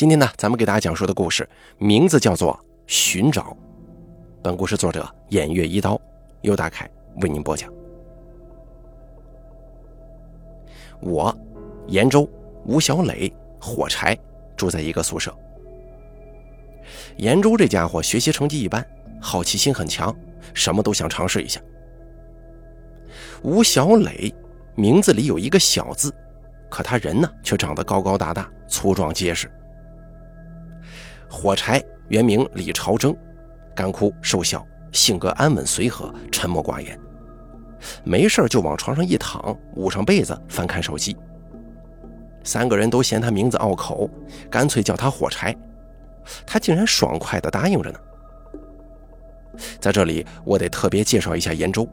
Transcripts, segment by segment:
今天呢，咱们给大家讲述的故事名字叫做《寻找》。本故事作者偃月一刀，由大凯为您播讲。我、严州、吴小磊、火柴住在一个宿舍。严州这家伙学习成绩一般，好奇心很强，什么都想尝试一下。吴小磊名字里有一个小字，可他人呢却长得高高大大、粗壮结实。火柴原名李朝征，干枯瘦小，性格安稳随和，沉默寡言。没事就往床上一躺，捂上被子翻看手机。三个人都嫌他名字拗口，干脆叫他火柴。他竟然爽快地答应着呢。在这里，我得特别介绍一下严州。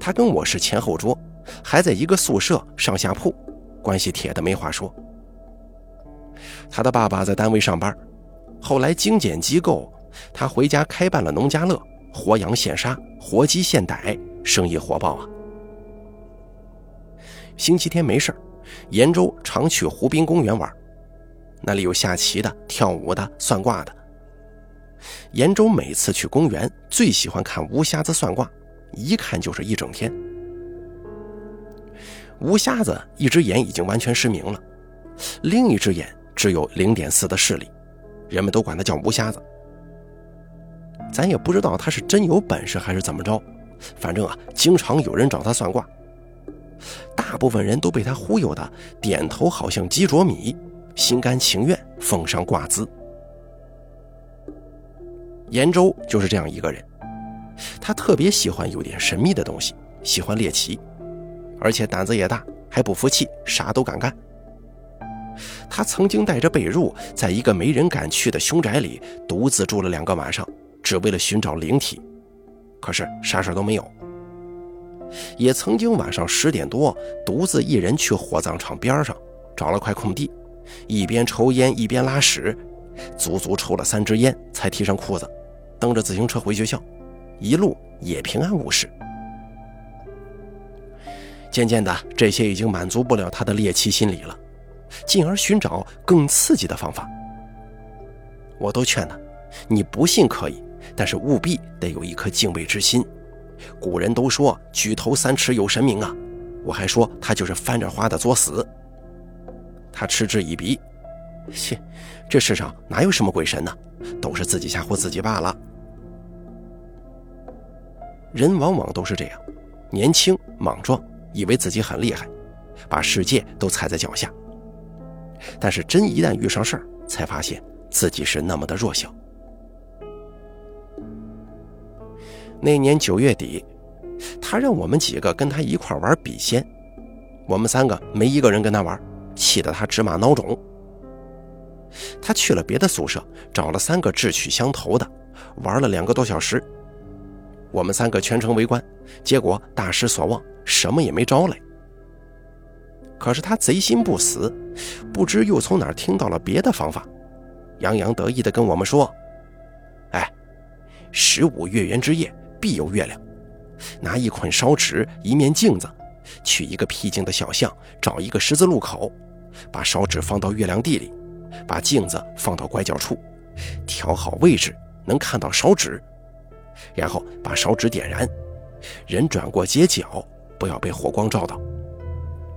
他跟我是前后桌，还在一个宿舍上下铺，关系铁的没话说。他的爸爸在单位上班。后来精简机构，他回家开办了农家乐，活羊现杀，活鸡现逮，生意火爆啊。星期天没事严州常去湖滨公园玩，那里有下棋的、跳舞的、算卦的。严州每次去公园，最喜欢看吴瞎子算卦，一看就是一整天。吴瞎子一只眼已经完全失明了，另一只眼只有零点四的视力。人们都管他叫吴瞎子，咱也不知道他是真有本事还是怎么着，反正啊，经常有人找他算卦，大部分人都被他忽悠的点头好像鸡啄米，心甘情愿奉上卦资。严州就是这样一个人，他特别喜欢有点神秘的东西，喜欢猎奇，而且胆子也大，还不服气，啥都敢干。他曾经带着被褥，在一个没人敢去的凶宅里独自住了两个晚上，只为了寻找灵体。可是啥事都没有。也曾经晚上十点多，独自一人去火葬场边上找了块空地，一边抽烟一边拉屎，足足抽了三支烟才提上裤子，蹬着自行车回学校，一路也平安无事。渐渐的，这些已经满足不了他的猎奇心理了。进而寻找更刺激的方法。我都劝他，你不信可以，但是务必得有一颗敬畏之心。古人都说“举头三尺有神明”啊，我还说他就是翻着花的作死。他嗤之以鼻：“切，这世上哪有什么鬼神呢？都是自己吓唬自己罢了。”人往往都是这样，年轻莽撞，以为自己很厉害，把世界都踩在脚下。但是真一旦遇上事儿，才发现自己是那么的弱小。那年九月底，他让我们几个跟他一块玩笔仙，我们三个没一个人跟他玩，气得他直骂孬种。他去了别的宿舍，找了三个志趣相投的，玩了两个多小时。我们三个全程围观，结果大失所望，什么也没招来。可是他贼心不死，不知又从哪儿听到了别的方法，洋洋得意地跟我们说：“哎，十五月圆之夜必有月亮，拿一捆烧纸，一面镜子，去一个僻静的小巷，找一个十字路口，把烧纸放到月亮地里，把镜子放到拐角处，调好位置，能看到烧纸，然后把烧纸点燃，人转过街角，不要被火光照到。”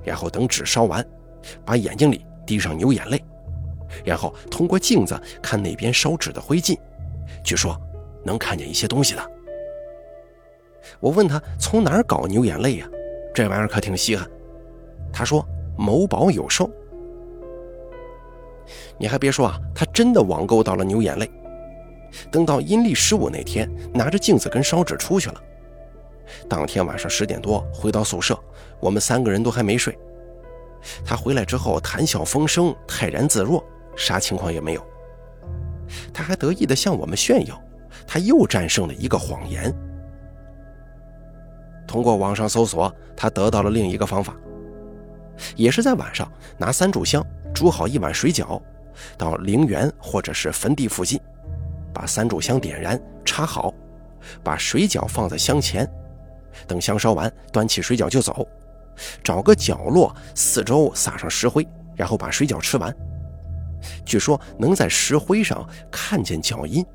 然后等纸烧完，把眼睛里滴上牛眼泪，然后通过镜子看那边烧纸的灰烬，据说能看见一些东西的。我问他从哪儿搞牛眼泪呀？这玩意儿可挺稀罕。他说某宝有售。你还别说啊，他真的网购到了牛眼泪。等到阴历十五那天，拿着镜子跟烧纸出去了。当天晚上十点多回到宿舍，我们三个人都还没睡。他回来之后谈笑风生，泰然自若，啥情况也没有。他还得意地向我们炫耀，他又战胜了一个谎言。通过网上搜索，他得到了另一个方法，也是在晚上拿三炷香煮好一碗水饺，到陵园或者是坟地附近，把三炷香点燃插好，把水饺放在香前。等香烧完，端起水饺就走，找个角落，四周撒上石灰，然后把水饺吃完。据说能在石灰上看见脚印。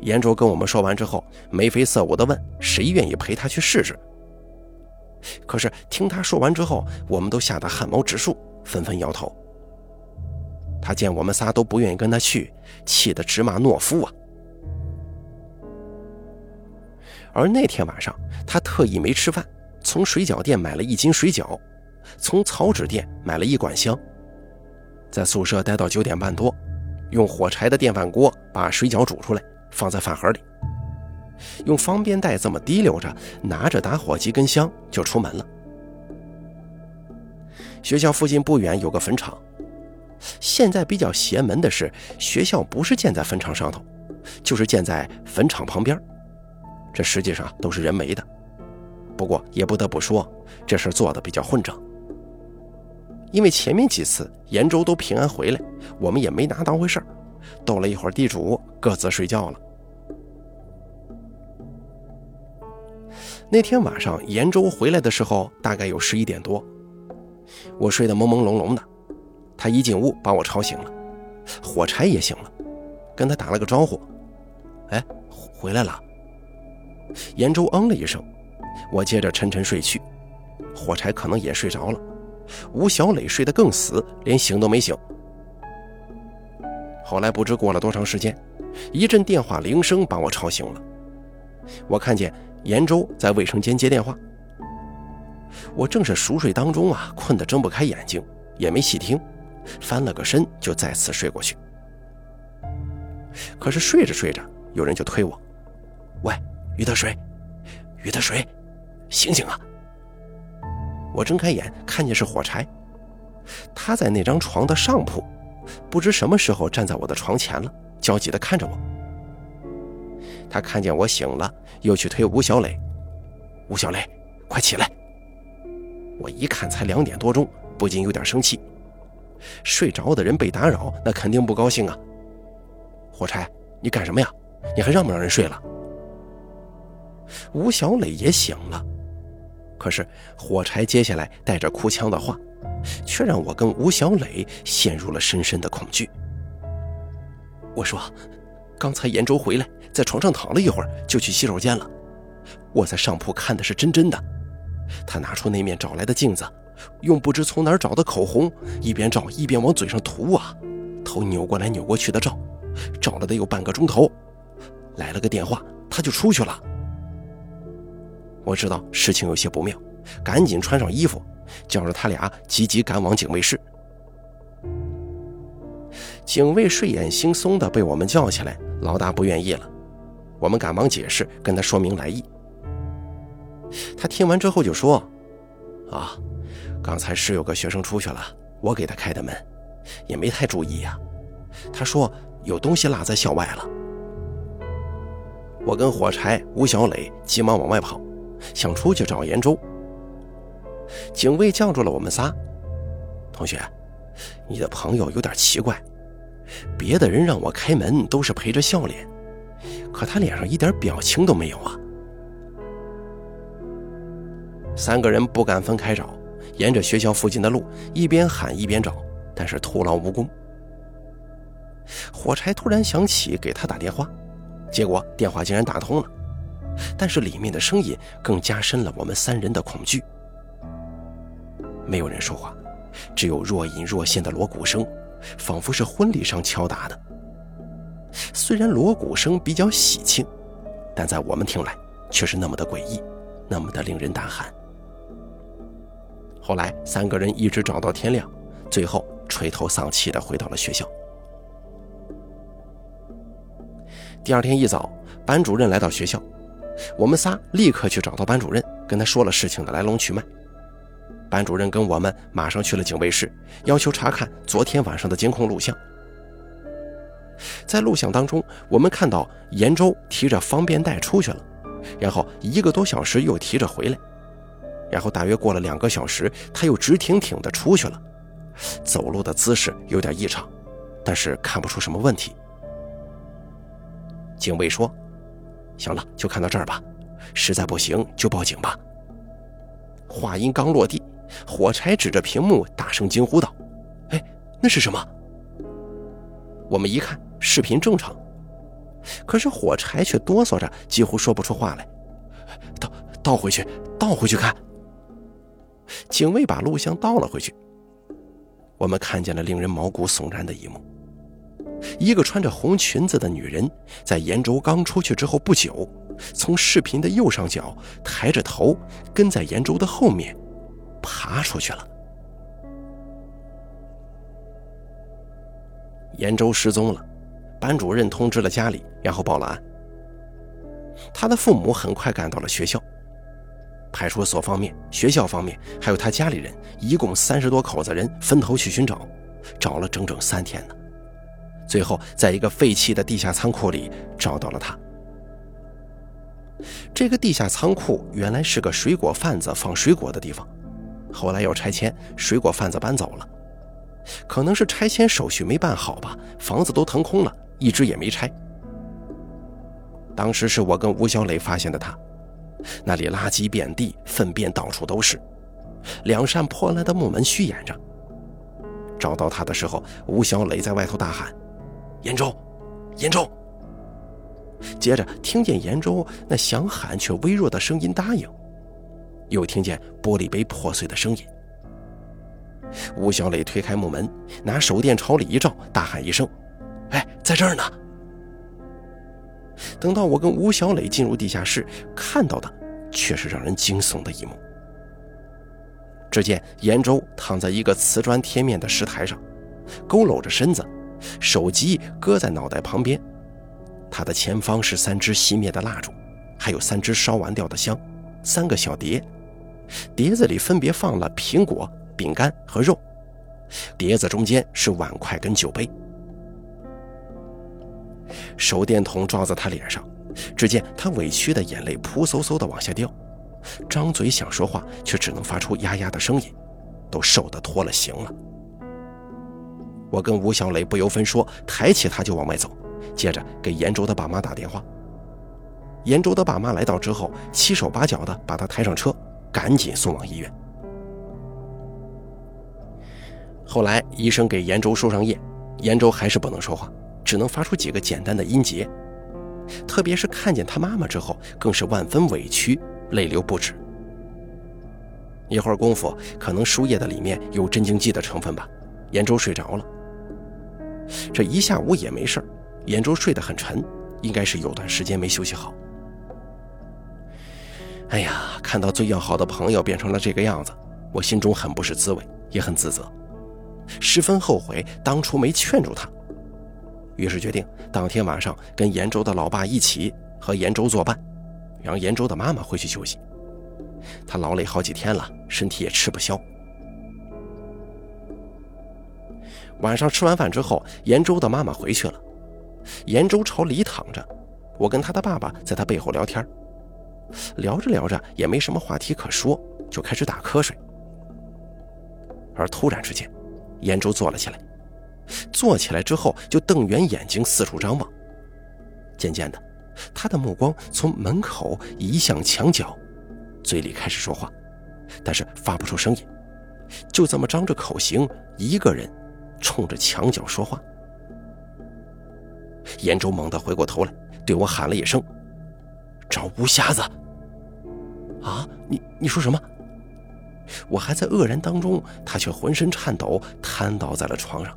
严卓跟我们说完之后，眉飞色舞地问：“谁愿意陪他去试试？”可是听他说完之后，我们都吓得汗毛直竖，纷纷摇头。他见我们仨都不愿意跟他去，气得直骂懦夫啊！而那天晚上，他特意没吃饭，从水饺店买了一斤水饺，从草纸店买了一管香，在宿舍待到九点半多，用火柴的电饭锅把水饺煮出来。放在饭盒里，用方便袋这么提溜着，拿着打火机跟香就出门了。学校附近不远有个坟场，现在比较邪门的是，学校不是建在坟场上头，就是建在坟场旁边，这实际上都是人为的。不过也不得不说，这事做的比较混账。因为前面几次延州都平安回来，我们也没拿当回事斗了一会儿地主，各自睡觉了。那天晚上，延州回来的时候大概有十一点多，我睡得朦朦胧胧的。他一进屋把我吵醒了，火柴也醒了，跟他打了个招呼：“哎，回来了。”延州嗯了一声，我接着沉沉睡去。火柴可能也睡着了，吴小磊睡得更死，连醒都没醒。后来不知过了多长时间，一阵电话铃声把我吵醒了，我看见。严州在卫生间接电话，我正是熟睡当中啊，困得睁不开眼睛，也没细听，翻了个身就再次睡过去。可是睡着睡着，有人就推我：“喂，于德水，于德水，醒醒啊！”我睁开眼，看见是火柴，他在那张床的上铺，不知什么时候站在我的床前了，焦急地看着我。他看见我醒了，又去推吴小磊。吴小磊，快起来！我一看才两点多钟，不禁有点生气。睡着的人被打扰，那肯定不高兴啊。火柴，你干什么呀？你还让不让人睡了？吴小磊也醒了，可是火柴接下来带着哭腔的话，却让我跟吴小磊陷入了深深的恐惧。我说。刚才延州回来，在床上躺了一会儿，就去洗手间了。我在上铺看的是真真的，他拿出那面找来的镜子，用不知从哪儿找的口红，一边照一边往嘴上涂啊，头扭过来扭过去的照，照了得有半个钟头。来了个电话，他就出去了。我知道事情有些不妙，赶紧穿上衣服，叫着他俩急急赶往警卫室。警卫睡眼惺忪的被我们叫起来。老大不愿意了，我们赶忙解释，跟他说明来意。他听完之后就说：“啊，刚才是有个学生出去了，我给他开的门，也没太注意呀。他说有东西落在校外了。”我跟火柴、吴小磊急忙往外跑，想出去找严州。警卫叫住了我们仨：“同学，你的朋友有点奇怪。”别的人让我开门都是陪着笑脸，可他脸上一点表情都没有啊！三个人不敢分开找，沿着学校附近的路一边喊一边找，但是徒劳无功。火柴突然想起给他打电话，结果电话竟然打通了，但是里面的声音更加深了我们三人的恐惧。没有人说话，只有若隐若现的锣鼓声。仿佛是婚礼上敲打的。虽然锣鼓声比较喜庆，但在我们听来却是那么的诡异，那么的令人胆寒。后来三个人一直找到天亮，最后垂头丧气地回到了学校。第二天一早，班主任来到学校，我们仨立刻去找到班主任，跟他说了事情的来龙去脉。班主任跟我们马上去了警卫室，要求查看昨天晚上的监控录像。在录像当中，我们看到严州提着方便袋出去了，然后一个多小时又提着回来，然后大约过了两个小时，他又直挺挺的出去了，走路的姿势有点异常，但是看不出什么问题。警卫说：“行了，就看到这儿吧，实在不行就报警吧。”话音刚落地。火柴指着屏幕，大声惊呼道：“哎，那是什么？我们一看，视频正常，可是火柴却哆嗦着，几乎说不出话来。倒倒回去，倒回去看。警卫把录像倒了回去，我们看见了令人毛骨悚然的一幕：一个穿着红裙子的女人，在延州刚出去之后不久，从视频的右上角抬着头，跟在延州的后面，爬出去了。延州失踪了，班主任通知了家里，然后报了案。他的父母很快赶到了学校，派出所方面、学校方面，还有他家里人，一共三十多口子人分头去寻找，找了整整三天呢。最后，在一个废弃的地下仓库里找到了他。这个地下仓库原来是个水果贩子放水果的地方，后来要拆迁，水果贩子搬走了。可能是拆迁手续没办好吧，房子都腾空了，一直也没拆。当时是我跟吴小磊发现的他，那里垃圾遍地，粪便到处都是，两扇破烂的木门虚掩着。找到他的时候，吴小磊在外头大喊：“严州，严州！”接着听见严州那想喊却微弱的声音答应，又听见玻璃杯破碎的声音。吴小磊推开木门，拿手电朝里一照，大喊一声：“哎，在这儿呢！”等到我跟吴小磊进入地下室，看到的却是让人惊悚的一幕。只见严州躺在一个瓷砖贴面的石台上，佝偻着身子，手机搁在脑袋旁边。他的前方是三支熄灭的蜡烛，还有三支烧完掉的香，三个小碟，碟子里分别放了苹果。饼干和肉，碟子中间是碗筷跟酒杯。手电筒照在他脸上，只见他委屈的眼泪扑簌簌的往下掉，张嘴想说话，却只能发出呀呀的声音，都瘦得脱了形了。我跟吴小磊不由分说，抬起他就往外走，接着给严州的爸妈打电话。严州的爸妈来到之后，七手八脚的把他抬上车，赶紧送往医院。后来医生给严州输上液，严州还是不能说话，只能发出几个简单的音节。特别是看见他妈妈之后，更是万分委屈，泪流不止。一会儿功夫，可能输液的里面有镇静剂的成分吧，严州睡着了。这一下午也没事儿严州睡得很沉，应该是有段时间没休息好。哎呀，看到最要好的朋友变成了这个样子，我心中很不是滋味，也很自责。十分后悔当初没劝住他，于是决定当天晚上跟严州的老爸一起和严州作伴，让严州的妈妈回去休息。他劳累好几天了，身体也吃不消。晚上吃完饭之后，严州的妈妈回去了，严州朝里躺着，我跟他的爸爸在他背后聊天，聊着聊着也没什么话题可说，就开始打瞌睡。而突然之间。严州坐了起来，坐起来之后就瞪圆眼睛四处张望。渐渐的，他的目光从门口移向墙角，嘴里开始说话，但是发不出声音，就这么张着口型，一个人冲着墙角说话。严州猛地回过头来，对我喊了一声：“找吴瞎子！”啊，你你说什么？我还在愕然当中，他却浑身颤抖，瘫倒在了床上。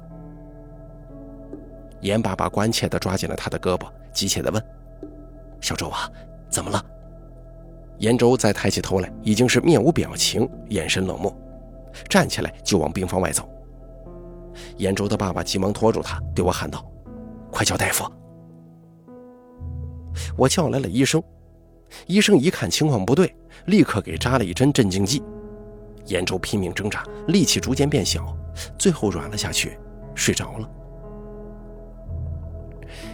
严爸爸关切地抓紧了他的胳膊，急切地问：“小周啊，怎么了？”严周再抬起头来，已经是面无表情，眼神冷漠，站起来就往病房外走。严周的爸爸急忙拖住他，对我喊道：“快叫大夫！”我叫来了医生，医生一看情况不对，立刻给扎了一针镇静剂。严州拼命挣扎，力气逐渐变小，最后软了下去，睡着了。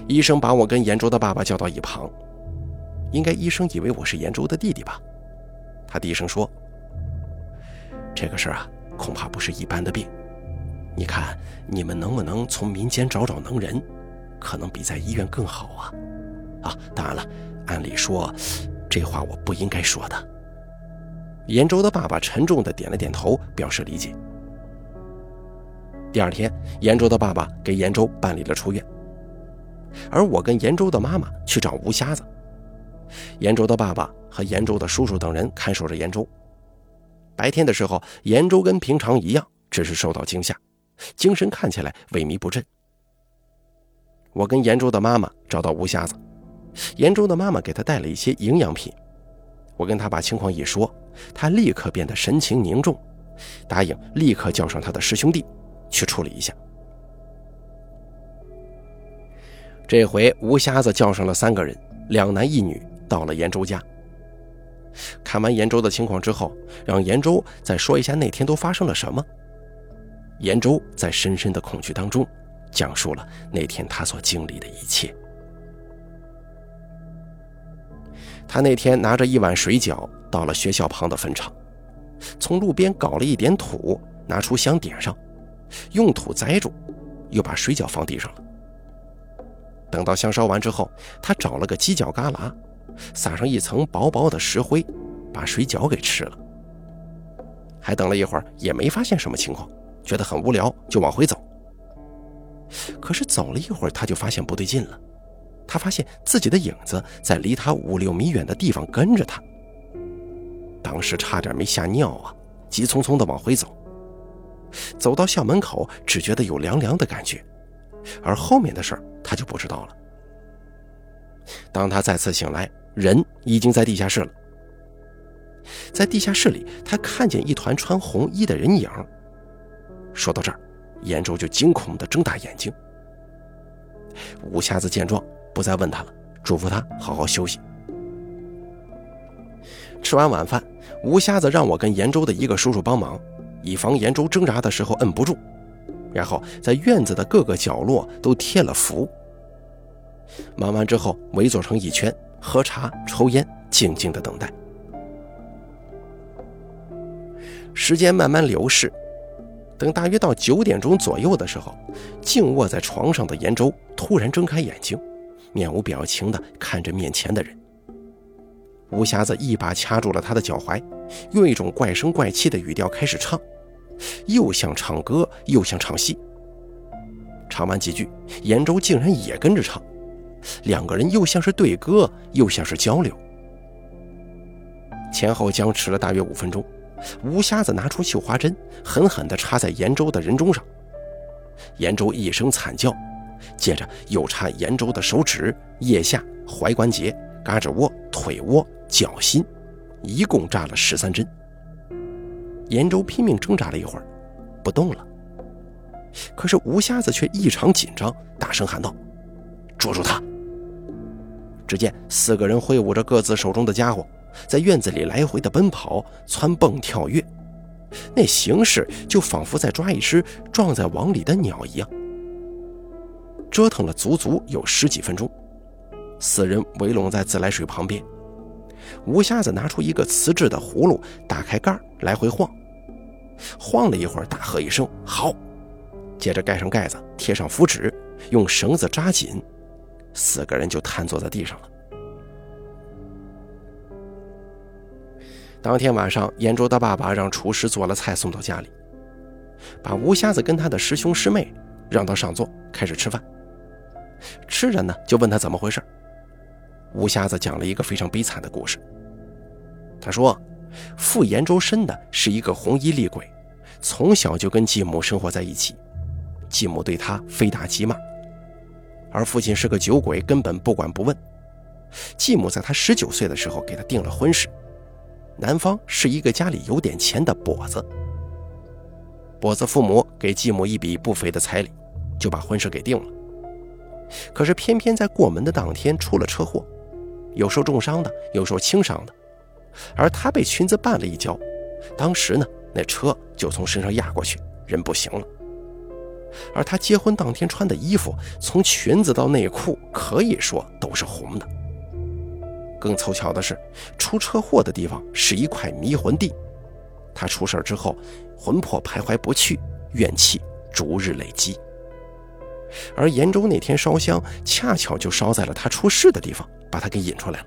医生把我跟严州的爸爸叫到一旁，应该医生以为我是严州的弟弟吧？他低声说：“这个事儿啊，恐怕不是一般的病。你看，你们能不能从民间找找能人？可能比在医院更好啊！啊，当然了，按理说，这话我不应该说的。”严州的爸爸沉重地点了点头，表示理解。第二天，严州的爸爸给严州办理了出院，而我跟严州的妈妈去找吴瞎子。严州的爸爸和严州的叔叔等人看守着严州。白天的时候，严州跟平常一样，只是受到惊吓，精神看起来萎靡不振。我跟严州的妈妈找到吴瞎子，严州的妈妈给他带了一些营养品。我跟他把情况一说，他立刻变得神情凝重，答应立刻叫上他的师兄弟去处理一下。这回吴瞎子叫上了三个人，两男一女，到了严州家。看完严州的情况之后，让严州再说一下那天都发生了什么。严州在深深的恐惧当中，讲述了那天他所经历的一切。他那天拿着一碗水饺到了学校旁的坟场，从路边搞了一点土，拿出香点上，用土栽住，又把水饺放地上了。等到香烧完之后，他找了个犄角旮旯，撒上一层薄薄的石灰，把水饺给吃了。还等了一会儿，也没发现什么情况，觉得很无聊，就往回走。可是走了一会儿，他就发现不对劲了。他发现自己的影子在离他五六米远的地方跟着他，当时差点没吓尿啊！急匆匆地往回走，走到校门口，只觉得有凉凉的感觉，而后面的事儿他就不知道了。当他再次醒来，人已经在地下室了。在地下室里，他看见一团穿红衣的人影。说到这儿，严州就惊恐地睁大眼睛。吴瞎子见状。不再问他了，嘱咐他好好休息。吃完晚饭，吴瞎子让我跟严州的一个叔叔帮忙，以防严州挣扎的时候摁不住，然后在院子的各个角落都贴了符。忙完之后，围坐成一圈，喝茶、抽烟，静静的等待。时间慢慢流逝，等大约到九点钟左右的时候，静卧在床上的严州突然睁开眼睛。面无表情地看着面前的人，吴瞎子一把掐住了他的脚踝，用一种怪声怪气的语调开始唱，又像唱歌又像唱戏。唱完几句，严州竟然也跟着唱，两个人又像是对歌，又像是交流。前后僵持了大约五分钟，吴瞎子拿出绣花针，狠狠地插在严州的人中上，严州一声惨叫。接着又插严州的手指、腋下、踝关节、胳肢窝、腿窝、脚心，一共扎了十三针。严州拼命挣扎了一会儿，不动了。可是吴瞎子却异常紧张，大声喊道：“捉住他！”只见四个人挥舞着各自手中的家伙，在院子里来回的奔跑、蹿蹦跳跃，那形势就仿佛在抓一只撞在网里的鸟一样。折腾了足足有十几分钟，四人围拢在自来水旁边。吴瞎子拿出一个瓷制的葫芦，打开盖来回晃，晃了一会儿，大喝一声“好”，接着盖上盖子，贴上符纸，用绳子扎紧，四个人就瘫坐在地上了。当天晚上，严州的爸爸让厨师做了菜送到家里，把吴瞎子跟他的师兄师妹让到上座，开始吃饭。吃着呢，就问他怎么回事。吴瞎子讲了一个非常悲惨的故事。他说，父严州深的是一个红衣厉鬼，从小就跟继母生活在一起，继母对他非打即骂，而父亲是个酒鬼，根本不管不问。继母在他十九岁的时候给他定了婚事，男方是一个家里有点钱的跛子，跛子父母给继母一笔不菲的彩礼，就把婚事给定了。可是偏偏在过门的当天出了车祸，有受重伤的，有受轻伤的，而他被裙子绊了一跤，当时呢，那车就从身上压过去，人不行了。而他结婚当天穿的衣服，从裙子到内裤，可以说都是红的。更凑巧的是，出车祸的地方是一块迷魂地，他出事之后，魂魄徘徊不去，怨气逐日累积。而严州那天烧香，恰巧就烧在了他出事的地方，把他给引出来了。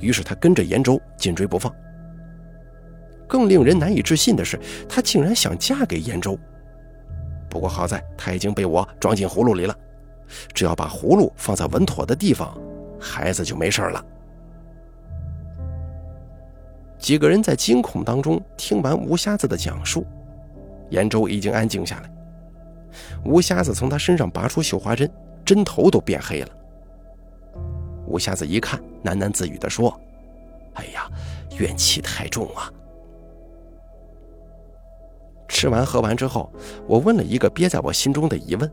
于是他跟着严州紧追不放。更令人难以置信的是，他竟然想嫁给严州。不过好在他已经被我装进葫芦里了，只要把葫芦放在稳妥的地方，孩子就没事了。”几个人在惊恐当中听完吴瞎子的讲述，严州已经安静下来。吴瞎子从他身上拔出绣花针，针头都变黑了。吴瞎子一看，喃喃自语地说：“哎呀，怨气太重啊！”吃完喝完之后，我问了一个憋在我心中的疑问：“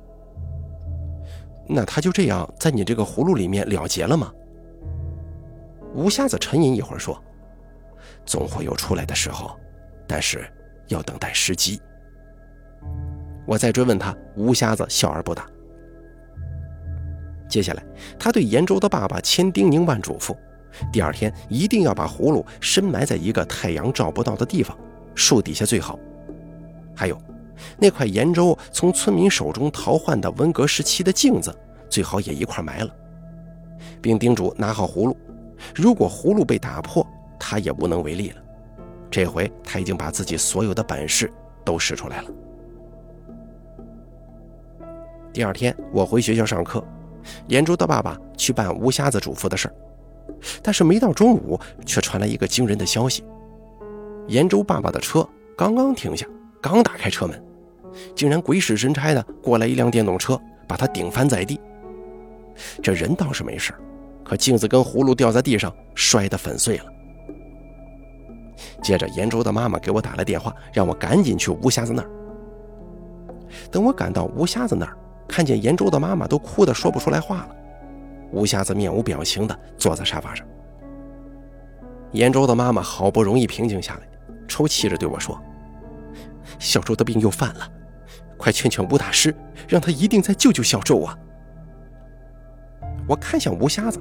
那他就这样在你这个葫芦里面了结了吗？”吴瞎子沉吟一会儿说。总会有出来的时候，但是要等待时机。我再追问他，吴瞎子笑而不答。接下来，他对严州的爸爸千叮咛万嘱咐，第二天一定要把葫芦深埋在一个太阳照不到的地方，树底下最好。还有，那块严州从村民手中淘换的文革时期的镜子，最好也一块埋了，并叮嘱拿好葫芦，如果葫芦被打破。他也无能为力了。这回他已经把自己所有的本事都使出来了。第二天，我回学校上课，严州的爸爸去办吴瞎子嘱咐的事儿，但是没到中午，却传来一个惊人的消息：严州爸爸的车刚刚停下，刚打开车门，竟然鬼使神差的过来一辆电动车，把他顶翻在地。这人倒是没事，可镜子跟葫芦掉在地上，摔得粉碎了。接着，严州的妈妈给我打了电话，让我赶紧去吴瞎子那儿。等我赶到吴瞎子那儿，看见严州的妈妈都哭得说不出来话了。吴瞎子面无表情地坐在沙发上。严州的妈妈好不容易平静下来，抽泣着对我说：“小周的病又犯了，快劝劝吴大师，让他一定再救救小周啊！”我看向吴瞎子，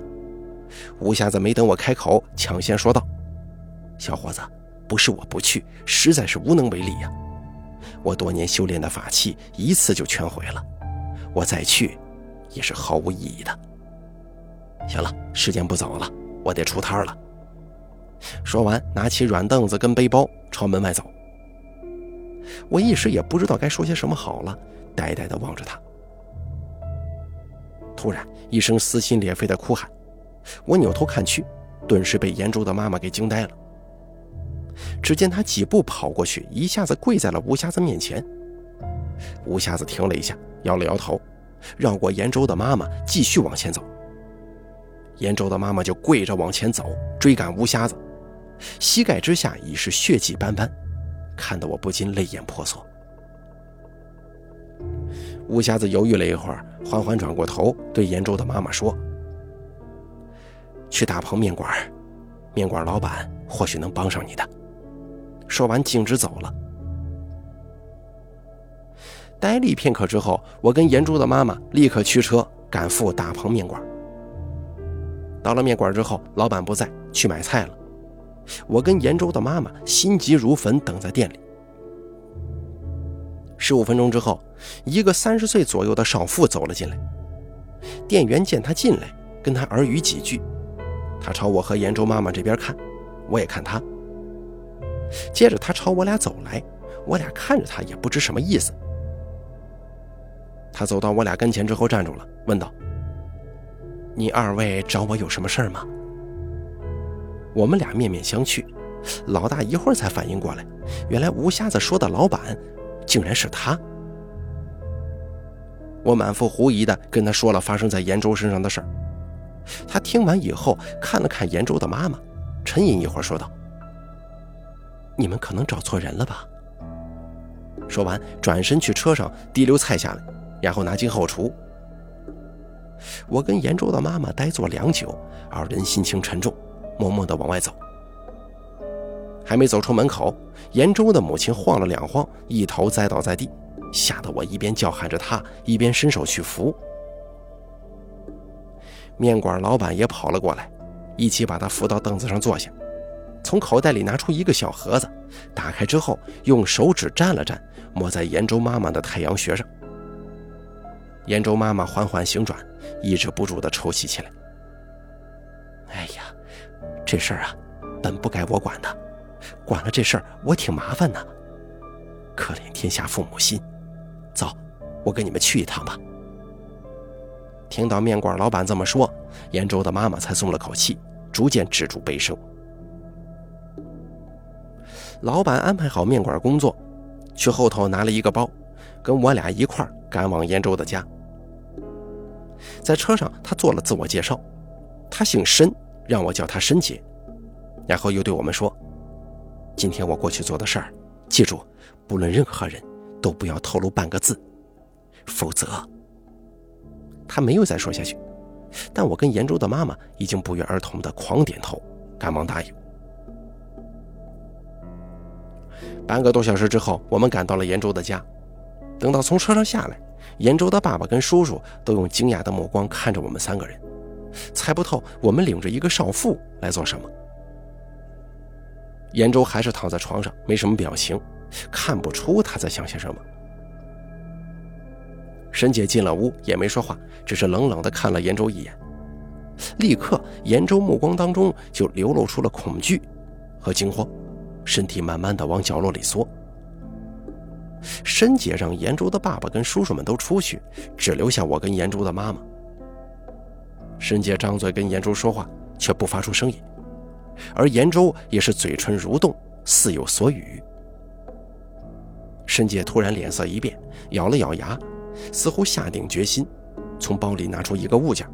吴瞎子没等我开口，抢先说道。小伙子，不是我不去，实在是无能为力呀。我多年修炼的法器一次就全毁了，我再去也是毫无意义的。行了，时间不早了，我得出摊了。说完，拿起软凳子跟背包朝门外走。我一时也不知道该说些什么好了，呆呆地望着他。突然，一声撕心裂肺的哭喊，我扭头看去，顿时被严州的妈妈给惊呆了。只见他几步跑过去，一下子跪在了吴瞎子面前。吴瞎子停了一下，摇了摇头，绕过严州的妈妈，继续往前走。严州的妈妈就跪着往前走，追赶吴瞎子，膝盖之下已是血迹斑斑，看得我不禁泪眼婆娑。吴瞎子犹豫了一会儿，缓缓转过头，对严州的妈妈说：“去大鹏面馆，面馆老板或许能帮上你的。”说完，径直走了。呆立片刻之后，我跟严珠的妈妈立刻驱车赶赴大鹏面馆。到了面馆之后，老板不在，去买菜了。我跟严州的妈妈心急如焚，等在店里。十五分钟之后，一个三十岁左右的少妇走了进来。店员见她进来，跟她耳语几句，她朝我和严州妈妈这边看，我也看她。接着他朝我俩走来，我俩看着他也不知什么意思。他走到我俩跟前之后站住了，问道：“你二位找我有什么事儿吗？”我们俩面面相觑，老大一会儿才反应过来，原来吴瞎子说的老板竟然是他。我满腹狐疑的跟他说了发生在严州身上的事儿。他听完以后看了看严州的妈妈，沉吟一会儿说道。你们可能找错人了吧？说完，转身去车上提溜菜下来，然后拿进后厨。我跟严州的妈妈呆坐良久，二人心情沉重，默默地往外走。还没走出门口，严州的母亲晃了两晃，一头栽倒在地，吓得我一边叫喊着她，一边伸手去扶。面馆老板也跑了过来，一起把她扶到凳子上坐下。从口袋里拿出一个小盒子，打开之后用手指蘸了蘸，抹在严州妈妈的太阳穴上。严州妈妈缓缓醒转，抑制不住的抽泣起来。哎呀，这事儿啊，本不该我管的，管了这事儿我挺麻烦的。可怜天下父母心。走，我跟你们去一趟吧。听到面馆老板这么说，严州的妈妈才松了口气，逐渐止住悲声。老板安排好面馆工作，去后头拿了一个包，跟我俩一块儿赶往严州的家。在车上，他做了自我介绍，他姓申，让我叫他申姐。然后又对我们说：“今天我过去做的事儿，记住，不论任何人都不要透露半个字，否则……”他没有再说下去，但我跟严州的妈妈已经不约而同的狂点头，赶忙答应。半个多小时之后，我们赶到了严州的家。等到从车上下来，严州的爸爸跟叔叔都用惊讶的目光看着我们三个人，猜不透我们领着一个少妇来做什么。严州还是躺在床上，没什么表情，看不出他在想些什么。沈姐进了屋，也没说话，只是冷冷地看了严州一眼。立刻，严州目光当中就流露出了恐惧和惊慌，身体慢慢的往角落里缩。申姐让严州的爸爸跟叔叔们都出去，只留下我跟严州的妈妈。申姐张嘴跟严州说话，却不发出声音，而严州也是嘴唇蠕动，似有所语。申姐突然脸色一变，咬了咬牙。似乎下定决心，从包里拿出一个物件。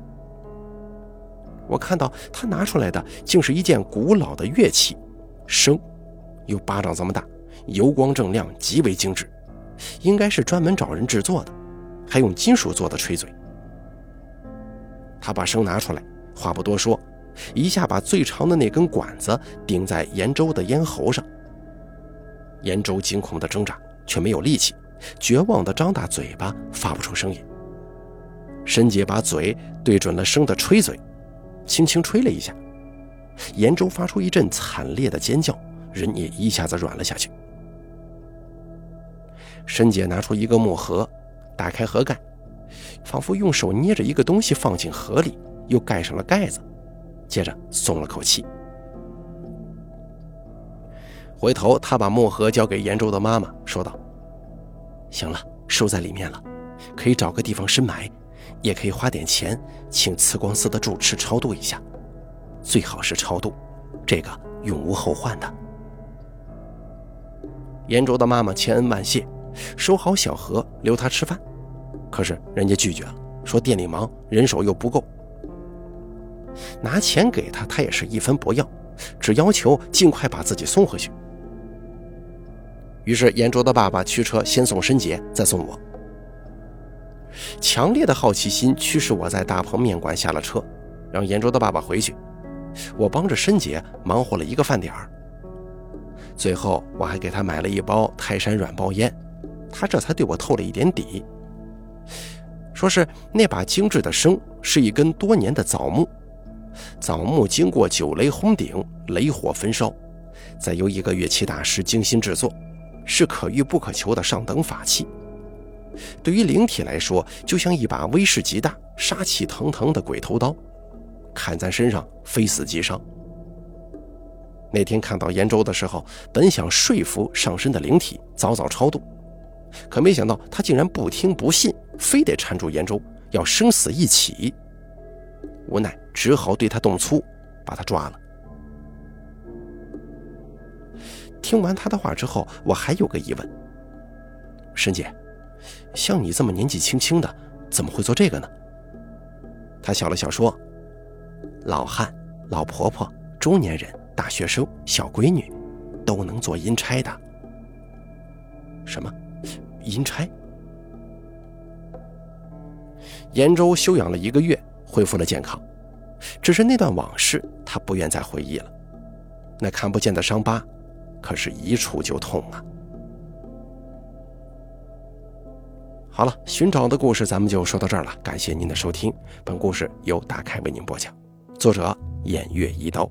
我看到他拿出来的竟是一件古老的乐器，笙，有巴掌这么大，油光锃亮，极为精致，应该是专门找人制作的，还用金属做的吹嘴。他把声拿出来，话不多说，一下把最长的那根管子顶在严州的咽喉上。严州惊恐的挣扎，却没有力气。绝望地张大嘴巴，发不出声音。申姐把嘴对准了生的吹嘴，轻轻吹了一下，严州发出一阵惨烈的尖叫，人也一下子软了下去。申姐拿出一个木盒，打开盒盖，仿佛用手捏着一个东西放进盒里，又盖上了盖子，接着松了口气。回头，他把木盒交给严州的妈妈，说道。行了，收在里面了，可以找个地方深埋，也可以花点钱请慈光寺的住持超度一下，最好是超度，这个永无后患的。严卓的妈妈千恩万谢，收好小何留他吃饭，可是人家拒绝了，说店里忙，人手又不够。拿钱给他，他也是一分不要，只要求尽快把自己送回去。于是，严卓的爸爸驱车先送申杰，再送我。强烈的好奇心驱使我在大棚面馆下了车，让严卓的爸爸回去。我帮着申杰忙活了一个饭点儿。最后，我还给他买了一包泰山软包烟，他这才对我透了一点底，说是那把精致的笙是一根多年的枣木，枣木经过九雷轰顶、雷火焚烧，再由一个乐器大师精心制作。是可遇不可求的上等法器，对于灵体来说，就像一把威势极大、杀气腾腾的鬼头刀，砍在身上非死即伤。那天看到严州的时候，本想说服上身的灵体早早超度，可没想到他竟然不听不信，非得缠住严州，要生死一起。无奈只好对他动粗，把他抓了。听完他的话之后，我还有个疑问：沈姐，像你这么年纪轻轻的，怎么会做这个呢？他笑了笑说：“老汉、老婆婆、中年人、大学生、小闺女，都能做阴差的。”什么？阴差？延州休养了一个月，恢复了健康，只是那段往事，他不愿再回忆了。那看不见的伤疤。可是，一触就痛啊！好了，寻找的故事咱们就说到这儿了。感谢您的收听，本故事由大凯为您播讲，作者偃月一刀。